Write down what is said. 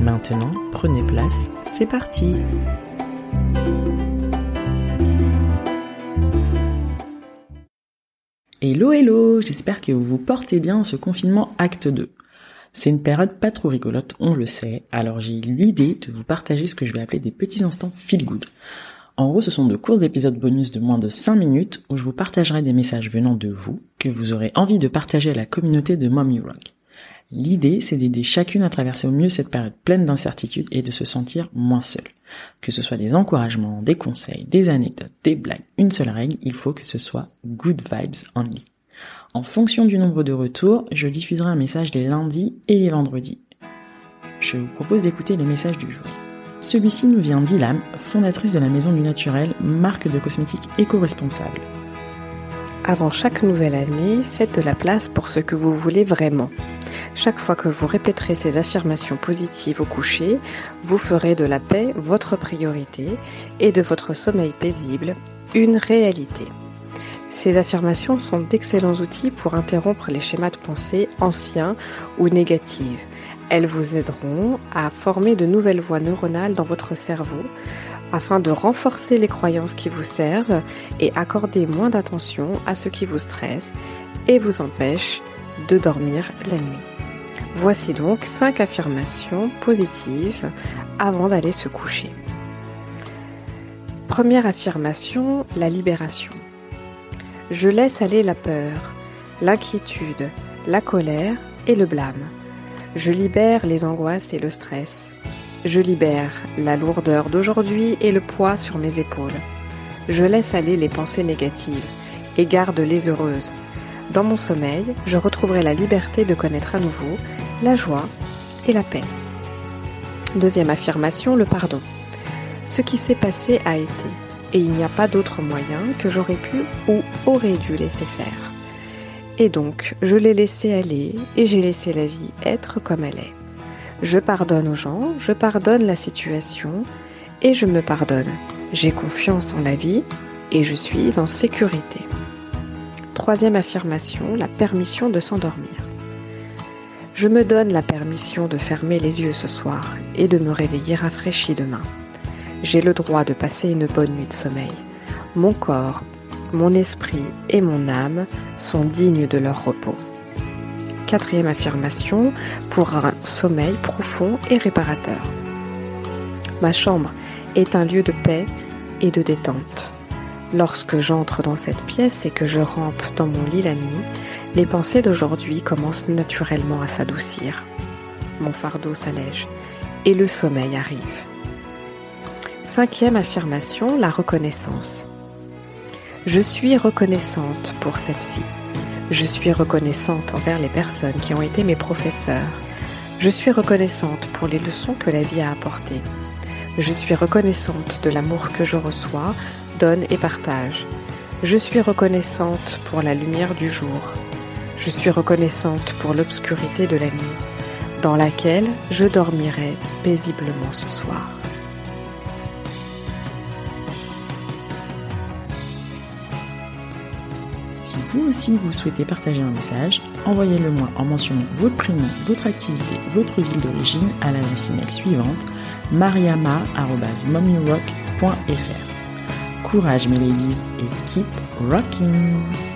Maintenant, prenez place, c'est parti Hello hello, j'espère que vous vous portez bien en ce confinement acte 2. C'est une période pas trop rigolote, on le sait, alors j'ai eu l'idée de vous partager ce que je vais appeler des petits instants feel good. En gros, ce sont de courts épisodes bonus de moins de 5 minutes où je vous partagerai des messages venant de vous que vous aurez envie de partager à la communauté de Mommy Rock. L'idée, c'est d'aider chacune à traverser au mieux cette période pleine d'incertitudes et de se sentir moins seule. Que ce soit des encouragements, des conseils, des anecdotes, des blagues, une seule règle, il faut que ce soit good vibes only. En fonction du nombre de retours, je diffuserai un message les lundis et les vendredis. Je vous propose d'écouter le message du jour. Celui-ci nous vient d'Ilam, fondatrice de la Maison du Naturel, marque de cosmétiques éco-responsable. Avant chaque nouvelle année, faites de la place pour ce que vous voulez vraiment. Chaque fois que vous répéterez ces affirmations positives au coucher, vous ferez de la paix votre priorité et de votre sommeil paisible une réalité. Ces affirmations sont d'excellents outils pour interrompre les schémas de pensée anciens ou négatifs. Elles vous aideront à former de nouvelles voies neuronales dans votre cerveau afin de renforcer les croyances qui vous servent et accorder moins d'attention à ce qui vous stresse et vous empêche de dormir la nuit. Voici donc 5 affirmations positives avant d'aller se coucher. Première affirmation, la libération. Je laisse aller la peur, l'inquiétude, la colère et le blâme. Je libère les angoisses et le stress. Je libère la lourdeur d'aujourd'hui et le poids sur mes épaules. Je laisse aller les pensées négatives et garde-les heureuses. Dans mon sommeil, je retrouverai la liberté de connaître à nouveau la joie et la paix. Deuxième affirmation, le pardon. Ce qui s'est passé a été et il n'y a pas d'autre moyen que j'aurais pu ou aurais dû laisser faire. Et donc, je l'ai laissé aller et j'ai laissé la vie être comme elle est. Je pardonne aux gens, je pardonne la situation et je me pardonne. J'ai confiance en la vie et je suis en sécurité. Troisième affirmation, la permission de s'endormir. Je me donne la permission de fermer les yeux ce soir et de me réveiller rafraîchi demain. J'ai le droit de passer une bonne nuit de sommeil. Mon corps, mon esprit et mon âme sont dignes de leur repos. Quatrième affirmation, pour un sommeil profond et réparateur. Ma chambre est un lieu de paix et de détente. Lorsque j'entre dans cette pièce et que je rampe dans mon lit la nuit, les pensées d'aujourd'hui commencent naturellement à s'adoucir. Mon fardeau s'allège et le sommeil arrive. Cinquième affirmation, la reconnaissance. Je suis reconnaissante pour cette vie. Je suis reconnaissante envers les personnes qui ont été mes professeurs. Je suis reconnaissante pour les leçons que la vie a apportées. Je suis reconnaissante de l'amour que je reçois, donne et partage. Je suis reconnaissante pour la lumière du jour. Je suis reconnaissante pour l'obscurité de la nuit, dans laquelle je dormirai paisiblement ce soir. Si vous aussi vous souhaitez partager un message, envoyez-le moi en mentionnant votre prénom, votre activité, votre ville d'origine à l'adresse email suivante mariama.mommyrock.fr. Courage mes ladies et keep rocking!